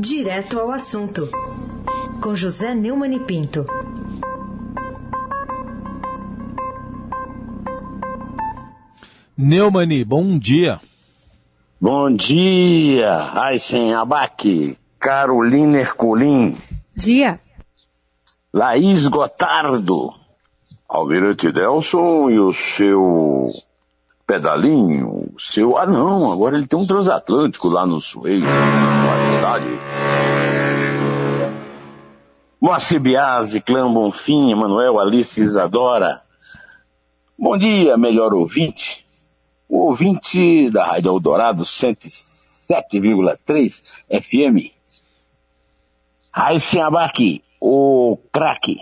Direto ao assunto, com José Neumann e Pinto. Neumani, bom dia. Bom dia, Aysen Abac, Carolina Ercolim. Dia. Laís Gotardo, Almirante Delson e o seu pedalinho, seu... Ah não, agora ele tem um transatlântico lá no Suez, na Moacir Biasi, Clã Bonfim, Emanuel, Alice Isadora. Bom dia, melhor ouvinte. O ouvinte da Rádio Eldorado 107,3 FM. Raíssen Abac, o craque.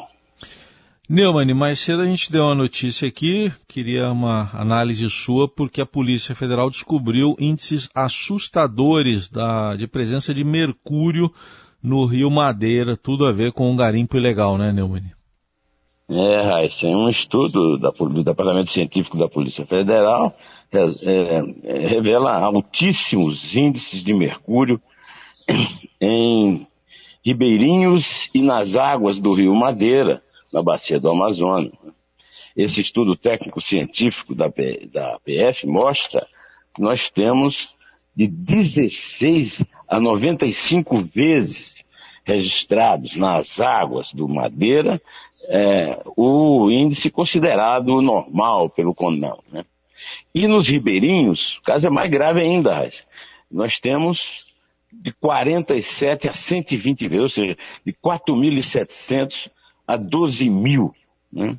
Neumann, mais cedo a gente deu uma notícia aqui, queria uma análise sua, porque a Polícia Federal descobriu índices assustadores da, de presença de mercúrio no Rio Madeira, tudo a ver com um garimpo ilegal, né, Neumann? É, Raíssa, um estudo da, do Departamento Científico da Polícia Federal é, é, revela altíssimos índices de mercúrio em ribeirinhos e nas águas do Rio Madeira, na bacia do Amazonas. Esse estudo técnico-científico da, da PF mostra que nós temos de 16 a 95 vezes registrados nas águas do Madeira é, o índice considerado normal pelo CONAM. Né? E nos ribeirinhos, o caso é mais grave ainda, nós temos de 47 a 120 vezes, ou seja, de 4.700 a 12 mil. Né?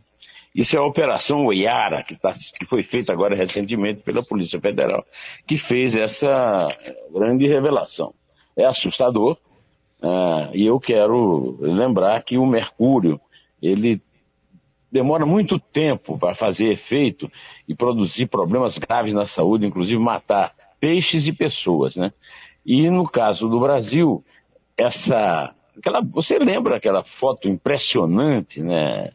Isso é a Operação Oiara, que, tá, que foi feita agora recentemente pela Polícia Federal, que fez essa grande revelação. É assustador, uh, e eu quero lembrar que o mercúrio, ele demora muito tempo para fazer efeito e produzir problemas graves na saúde, inclusive matar peixes e pessoas, né? E no caso do Brasil, essa Aquela, você lembra aquela foto impressionante, né,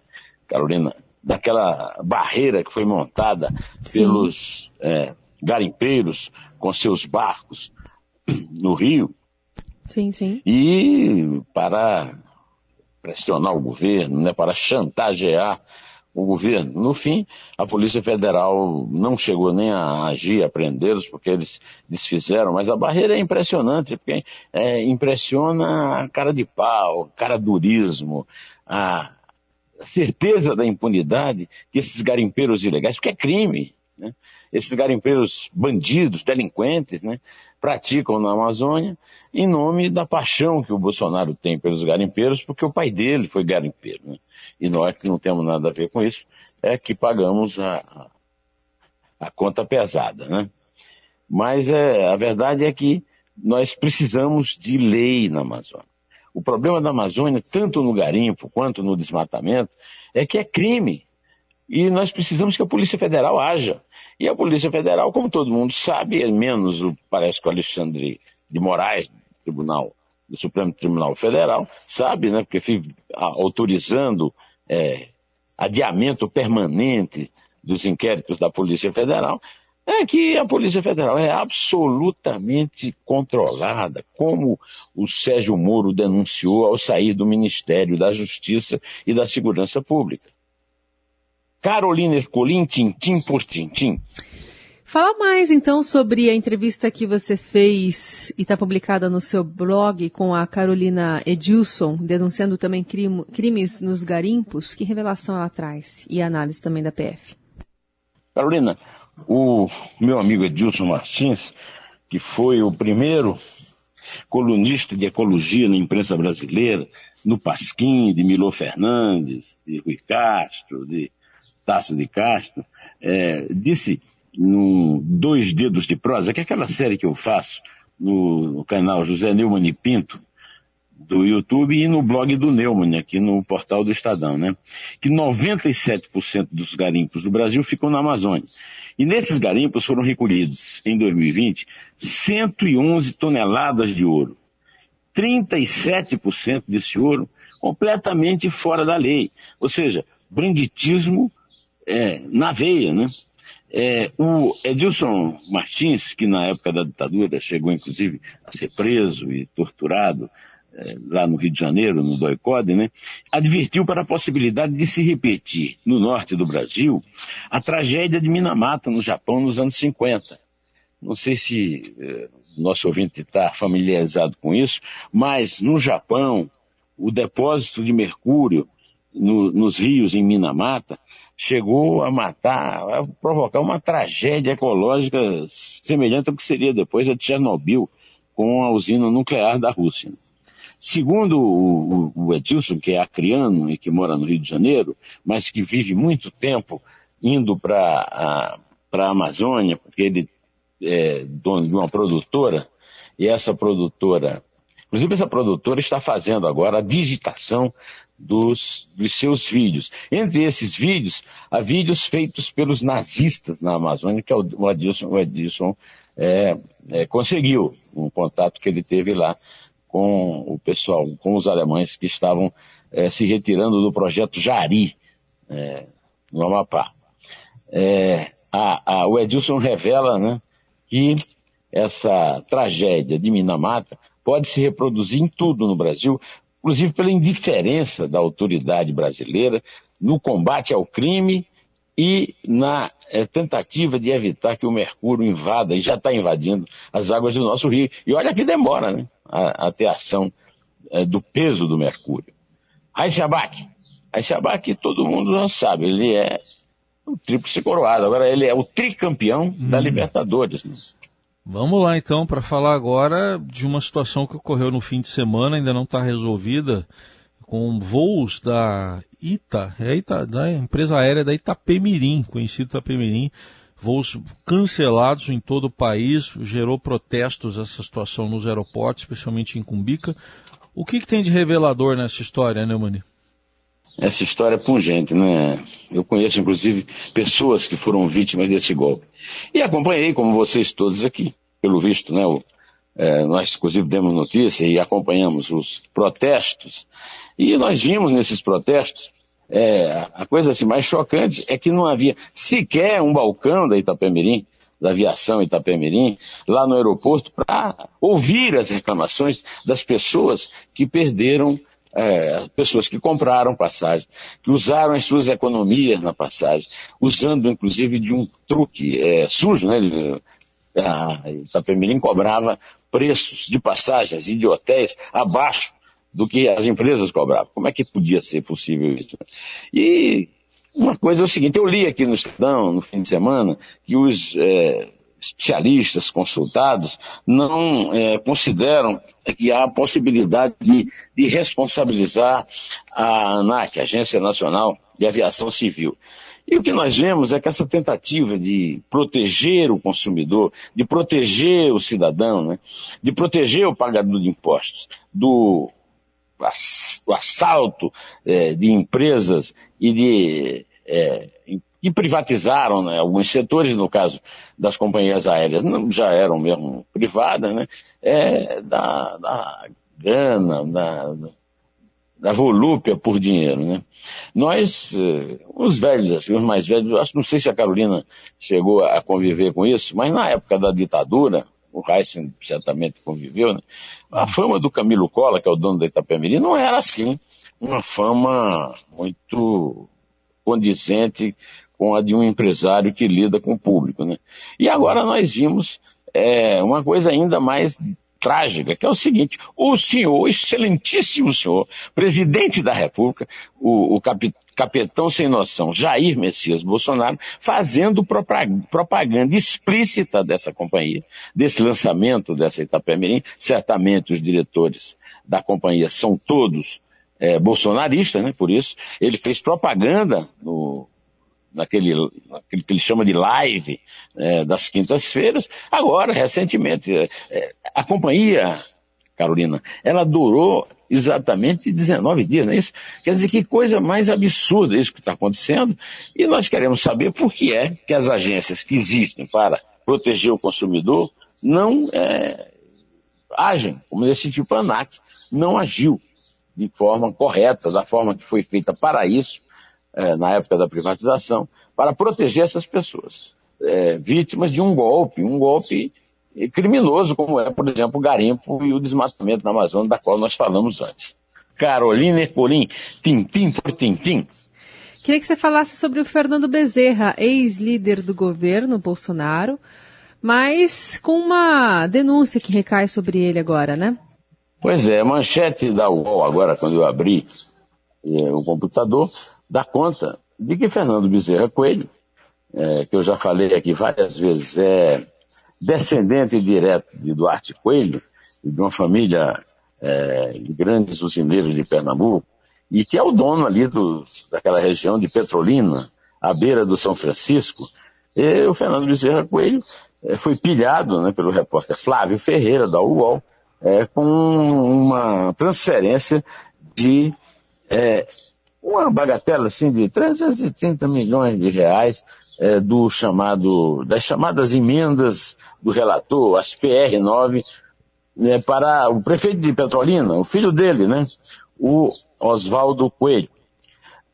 Carolina? Daquela barreira que foi montada Sim. pelos é, garimpeiros com seus barcos no Rio. Sim, sim. E para pressionar o governo, né, para chantagear o governo. No fim, a Polícia Federal não chegou nem a agir, a prendê-los, porque eles desfizeram, mas a barreira é impressionante, porque é, impressiona a cara de pau, cara durismo, a certeza da impunidade que esses garimpeiros ilegais, porque é crime, né? esses garimpeiros bandidos, delinquentes, né? praticam na Amazônia em nome da paixão que o Bolsonaro tem pelos garimpeiros, porque o pai dele foi garimpeiro. Né? E nós que não temos nada a ver com isso, é que pagamos a, a conta pesada. Né? Mas é, a verdade é que nós precisamos de lei na Amazônia. O problema da Amazônia, tanto no garimpo quanto no desmatamento, é que é crime. E nós precisamos que a Polícia Federal haja. E a Polícia Federal, como todo mundo sabe, é menos o, parece que o Alexandre de Moraes, do Tribunal, do Supremo Tribunal Federal, sabe, né, porque fica autorizando é, adiamento permanente dos inquéritos da Polícia Federal, é que a Polícia Federal é absolutamente controlada, como o Sérgio Moro denunciou ao sair do Ministério da Justiça e da Segurança Pública. Carolina Ercolim, tintim por tintim. Fala mais então sobre a entrevista que você fez e está publicada no seu blog com a Carolina Edilson, denunciando também crime, crimes nos garimpos. Que revelação ela traz? E análise também da PF. Carolina, o meu amigo Edilson Martins, que foi o primeiro colunista de ecologia na imprensa brasileira, no Pasquim, de Milô Fernandes, de Rui Castro, de Tasso de Castro, é, disse no Dois Dedos de Prosa, que é aquela série que eu faço no, canal José Neumann e Pinto, do YouTube e no blog do Neumann, aqui no portal do Estadão, né? Que 97% dos garimpos do Brasil ficam na Amazônia. E nesses garimpos foram recolhidos, em 2020, 111 toneladas de ouro. 37% desse ouro completamente fora da lei. Ou seja, banditismo é, na veia, né? É, o Edilson Martins, que na época da ditadura chegou inclusive a ser preso e torturado é, lá no Rio de Janeiro, no Doicode, né, advertiu para a possibilidade de se repetir no norte do Brasil a tragédia de Minamata, no Japão, nos anos 50. Não sei se é, nosso ouvinte está familiarizado com isso, mas no Japão, o depósito de mercúrio no, nos rios em Minamata chegou a matar, a provocar uma tragédia ecológica semelhante ao que seria depois a Chernobyl com a usina nuclear da Rússia. Segundo o, Edilson, que é acriano e que mora no Rio de Janeiro, mas que vive muito tempo indo para a Amazônia, porque ele é dono de uma produtora, e essa produtora, inclusive essa produtora está fazendo agora a digitação dos, dos seus vídeos. Entre esses vídeos, há vídeos feitos pelos nazistas na Amazônia, que é o Edilson, o Edilson é, é, conseguiu, um contato que ele teve lá com o pessoal, com os alemães que estavam é, se retirando do projeto Jari, é, no Amapá. É, a, a, o Edilson revela né, que essa tragédia de Minamata pode se reproduzir em tudo no Brasil, inclusive pela indiferença da autoridade brasileira no combate ao crime e na é, tentativa de evitar que o mercúrio invada, e já está invadindo, as águas do nosso rio. E olha que demora, né, a, a ter ação é, do peso do mercúrio. Raíssa Abac. Raíssa Abac, todo mundo já sabe, ele é o tríplice coroado. Agora ele é o tricampeão hum. da Libertadores. Né? Vamos lá então para falar agora de uma situação que ocorreu no fim de semana, ainda não está resolvida, com voos da ITA, é Ita, da empresa aérea da Itapemirim, conhecido Itapemirim, voos cancelados em todo o país, gerou protestos essa situação nos aeroportos, especialmente em Cumbica. O que, que tem de revelador nessa história, né, Mani? Essa história é pungente, né? Eu conheço, inclusive, pessoas que foram vítimas desse golpe. E acompanhei, como vocês todos aqui, pelo visto, né? O, é, nós, inclusive, demos notícia e acompanhamos os protestos. E nós vimos nesses protestos, é, a coisa assim, mais chocante é que não havia sequer um balcão da Itapemirim, da aviação Itapemirim, lá no aeroporto, para ouvir as reclamações das pessoas que perderam é, pessoas que compraram passagem, que usaram as suas economias na passagem, usando inclusive de um truque é, sujo, né? A Itapemirim cobrava preços de passagens e de hotéis abaixo do que as empresas cobravam. Como é que podia ser possível isso? E uma coisa é o seguinte, eu li aqui no Estadão, no fim de semana, que os é, especialistas consultados não é, consideram que há possibilidade de, de responsabilizar a ANAC, Agência Nacional de Aviação Civil. E o que nós vemos é que essa tentativa de proteger o consumidor, de proteger o cidadão, né, de proteger o pagador de impostos do, do assalto é, de empresas e de é, que privatizaram né, alguns setores, no caso das companhias aéreas, não, já eram mesmo privadas, né, é, da, da gana, da, da volúpia por dinheiro. Né. Nós, eh, os velhos, assim, os mais velhos, acho, não sei se a Carolina chegou a conviver com isso, mas na época da ditadura, o Heisen certamente conviveu, né, a fama do Camilo Cola, que é o dono da Itapemirim, não era assim uma fama muito condizente com a de um empresário que lida com o público. Né? E agora nós vimos é, uma coisa ainda mais trágica, que é o seguinte, o senhor, excelentíssimo senhor, presidente da República, o, o cap, capitão sem noção, Jair Messias Bolsonaro, fazendo propaganda explícita dessa companhia, desse lançamento dessa Itapemirim, certamente os diretores da companhia são todos é, bolsonaristas, né, por isso, ele fez propaganda no, naquele, naquele que ele chama de live é, das quintas-feiras. Agora, recentemente, é, é, a companhia, Carolina, ela durou exatamente 19 dias, não é isso? Quer dizer, que coisa mais absurda isso que está acontecendo. E nós queremos saber por que é que as agências que existem para proteger o consumidor não é, agem, como esse tipo ANAC não agiu de forma correta, da forma que foi feita para isso, é, na época da privatização, para proteger essas pessoas. é, vítimas de um golpe, um golpe criminoso, como é, por exemplo, o garimpo e o desmatamento na Amazônia, da qual nós falamos antes. Carolina Ercolim, tintim por tintim. Queria que você falasse sobre o Fernando Bezerra, ex-líder do governo Bolsonaro, mas com uma denúncia que recai sobre ele agora, né? Pois é, manchete da UOL, agora quando eu abri é, o computador, dá conta de que Fernando Bezerra Coelho, é, que eu já falei aqui várias vezes, é descendente direto de Duarte Coelho, de uma família é, de grandes usineiros de Pernambuco, e que é o dono ali do, daquela região de Petrolina, à beira do São Francisco, e o Fernando Bezerra Coelho é, foi pilhado né, pelo repórter Flávio Ferreira, da UOL, é, com uma transferência de é, uma bagatela assim de 330 milhões de reais é, do chamado, das chamadas emendas do relator, as PR9, né, para o prefeito de Petrolina, o filho dele, né, o Oswaldo Coelho.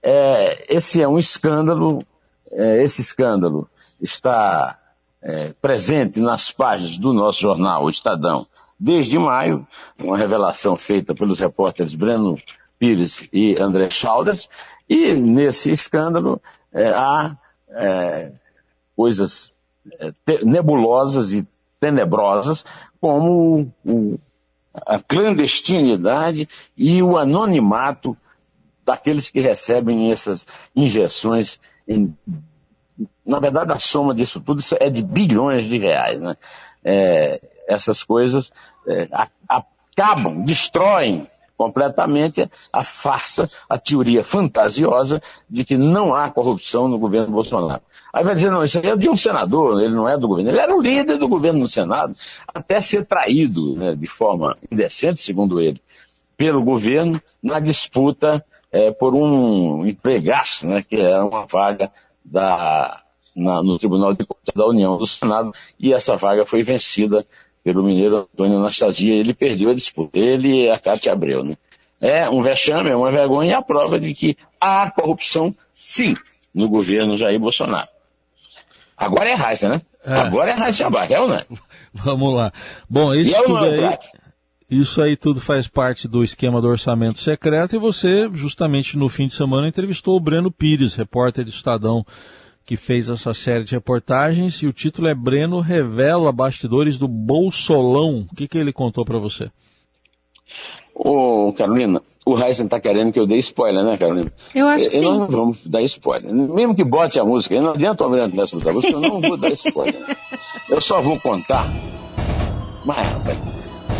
É, esse é um escândalo, é, esse escândalo está é, presente nas páginas do nosso jornal, o Estadão, desde maio, uma revelação feita pelos repórteres Breno Pires e André Chalders, e nesse escândalo é, há é, coisas é, nebulosas e tenebrosas, como o, a clandestinidade e o anonimato daqueles que recebem essas injeções. Em, na verdade, a soma disso tudo é de bilhões de reais. Né? É, essas coisas é, acabam, destroem completamente a farsa, a teoria fantasiosa de que não há corrupção no governo Bolsonaro. Aí vai dizer, não, isso aí é de um senador, ele não é do governo. Ele era o líder do governo no Senado, até ser traído né, de forma indecente, segundo ele, pelo governo na disputa é, por um empregaço, né, que era uma vaga da, na, no Tribunal de Contas da União do Senado, e essa vaga foi vencida pelo mineiro Antônio Anastasia, ele perdeu a disputa. Ele e a Cátia Abreu, né? É um vexame, é uma vergonha e a prova de que há corrupção, sim, no governo Jair Bolsonaro. Agora é Raíssa, né? É. Agora é Raíssa Abac, é ou não é? Vamos lá. Bom, isso é tudo aí... Isso aí tudo faz parte do esquema do orçamento secreto e você, justamente no fim de semana, entrevistou o Breno Pires, repórter do Estadão que fez essa série de reportagens e o título é Breno revela bastidores do Bolsolão. O que, que ele contou para você? Ô, Carolina, o Heisen está querendo que eu dê spoiler, né, Carolina? Eu acho que sim. Nós não vamos dar spoiler. Mesmo que bote a música, não adianta o Almirante Nelson botar a música, eu não vou dar spoiler. Eu só vou contar. Mas, rapaz,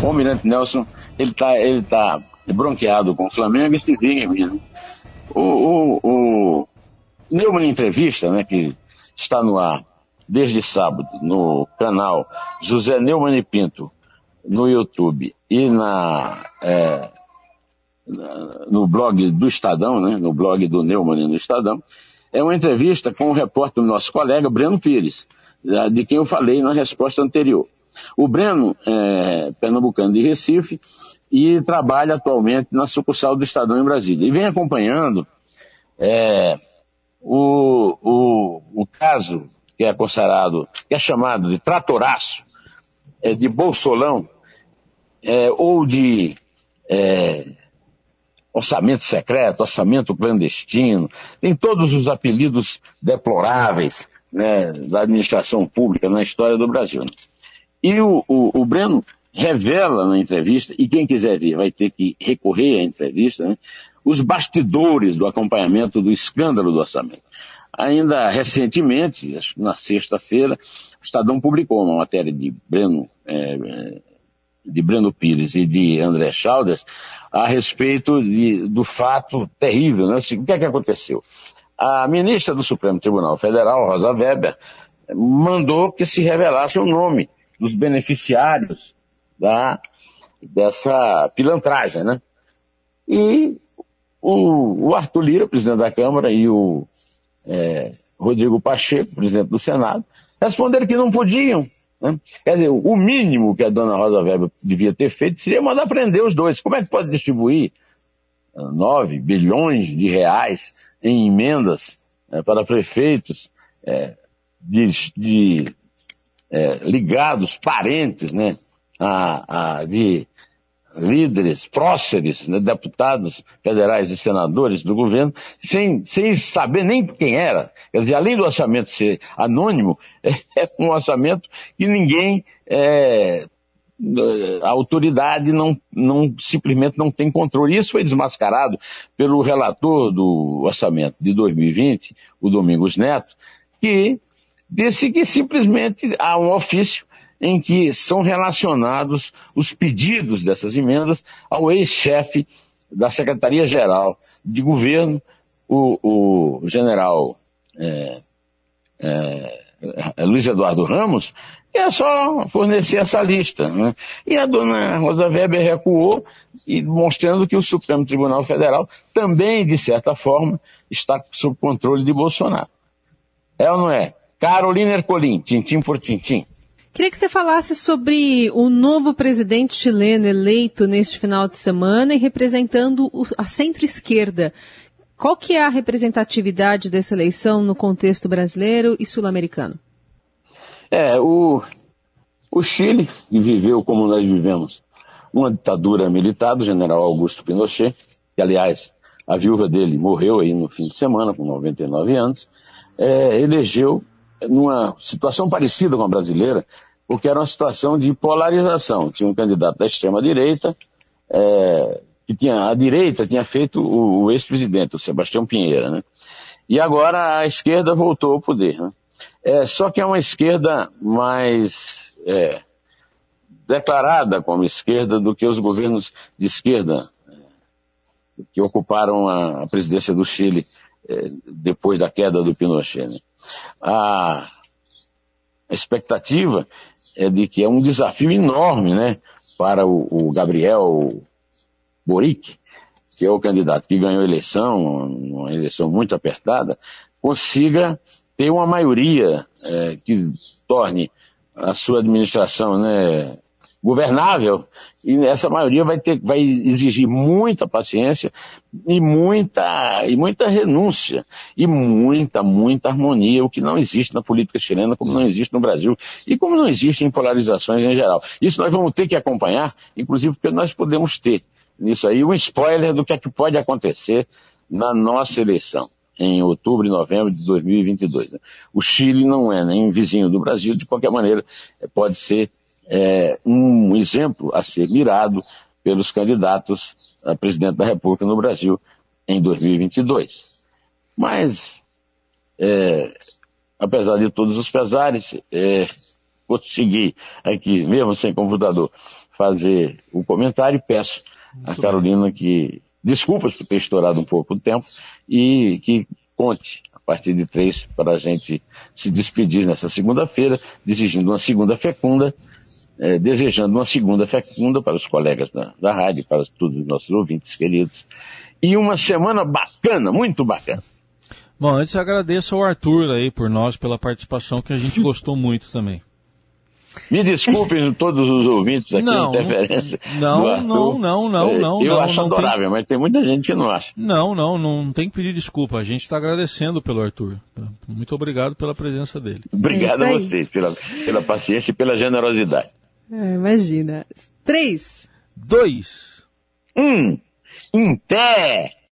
o Almirante Nelson, ele está ele tá bronqueado com o Flamengo e se vinga, né? O, o, o, Neumann Entrevista, né, que está no ar desde sábado no canal José Neumann e Pinto no YouTube e na, é, no blog do Estadão, né, no blog do Neumann no Estadão, é uma entrevista com o repórter nosso colega Breno Pires, de quem eu falei na resposta anterior. O Breno é pernambucano de Recife e trabalha atualmente na sucursal do Estadão em Brasília. E vem acompanhando é, o, o, o caso que é considerado, que é chamado de tratoraço, é, de bolsolão, é, ou de é, orçamento secreto, orçamento clandestino, tem todos os apelidos deploráveis né, da administração pública na história do Brasil. Né? E o, o, o, Breno revela na entrevista, e quem quiser ver vai ter que recorrer à entrevista, né, os bastidores do acompanhamento do escândalo do orçamento. Ainda recentemente, na sexta-feira, o Estadão publicou uma matéria de Breno, é, é, de Breno Pires e de André Chaldes a respeito de, do fato terrível. Né? O que é que aconteceu? A ministra do Supremo Tribunal Federal, Rosa Weber, mandou que se revelasse o nome dos beneficiários da, dessa pilantragem, né? E o, o Arthur Lira, presidente da Câmara, e o é, Rodrigo Pacheco, presidente do Senado, responderam que não podiam. Né? Quer dizer, o mínimo que a dona Rosa Weber devia ter feito seria mandar prender os dois. Como é que pode distribuir 9 ah, bilhões de reais em emendas é, para prefeitos, é, de, de é, ligados, parentes, né, a, a, de líderes, próceres, né, deputados federais e senadores do governo, sem, sem saber nem quem era. Quer dizer, além do orçamento ser anônimo, é, é um orçamento que ninguém, é, a autoridade não, não, simplesmente não tem controle. Isso foi desmascarado pelo relator do orçamento de 2020, o Domingos Neto, que disse que simplesmente há um ofício em que são relacionados os pedidos dessas emendas ao ex-chefe da Secretaria-Geral de Governo, o, o general é, é, Luiz Eduardo Ramos, é só fornecer essa lista. Né? E a dona Rosa Weber recuou, e mostrando que o Supremo Tribunal Federal também, de certa forma, está sob controle de Bolsonaro. É ou não é? Carolina Ercolim, tintim por tintim. Queria que você falasse sobre o novo presidente chileno eleito neste final de semana e representando a centro-esquerda. Qual que é a representatividade dessa eleição no contexto brasileiro e sul-americano? É, o, o Chile, que viveu como nós vivemos, uma ditadura militar do general Augusto Pinochet, que aliás a viúva dele morreu aí no fim de semana, com 99 anos, é, elegeu numa situação parecida com a brasileira, porque era uma situação de polarização. Tinha um candidato da extrema-direita, é, que tinha, a direita tinha feito o, o ex-presidente, o Sebastião Pinheira, né? E agora a esquerda voltou ao poder, né? É, só que é uma esquerda mais é, declarada como esquerda do que os governos de esquerda é, que ocuparam a, presidência do Chile é, depois da queda do Pinochet. Né? a expectativa é de que é um desafio enorme, né, para o, o Gabriel Boric, que é o candidato que ganhou a eleição, uma eleição muito apertada, consiga ter uma maioria é, que torne a sua administração né, governável e essa maioria vai ter, vai exigir muita paciência e muita, e muita renúncia e muita, muita harmonia, o que não existe na política chilena, como não existe no Brasil e como não existe em polarizações em geral. Isso nós vamos ter que acompanhar, inclusive porque nós podemos ter nisso aí um spoiler do que é que pode acontecer na nossa eleição em outubro e novembro de 2022. O Chile não é nem vizinho do Brasil, de qualquer maneira, pode ser é, um exemplo a ser mirado pelos candidatos a presidente da República no Brasil em 2022. Mas, é, apesar de todos os pesares, é, consegui aqui, mesmo sem computador, fazer o comentário e peço a Carolina que desculpas por ter estourado um pouco o tempo e que conte a partir de três para a gente se despedir nessa segunda-feira, exigindo uma segunda fecunda é, desejando uma segunda fecunda para os colegas da, da rádio, para todos os nossos ouvintes queridos. E uma semana bacana, muito bacana. Bom, antes agradeço ao Arthur aí por nós, pela participação, que a gente gostou muito também. Me desculpem todos os ouvintes aqui não, interferência. Não, não, não, não, não. Eu não, acho não adorável, tem... mas tem muita gente que não acha. Não, não, não tem que pedir desculpa. A gente está agradecendo pelo Arthur. Muito obrigado pela presença dele. Obrigado a vocês pela, pela paciência e pela generosidade. É, imagina. Três. Dois. Um. Em pé.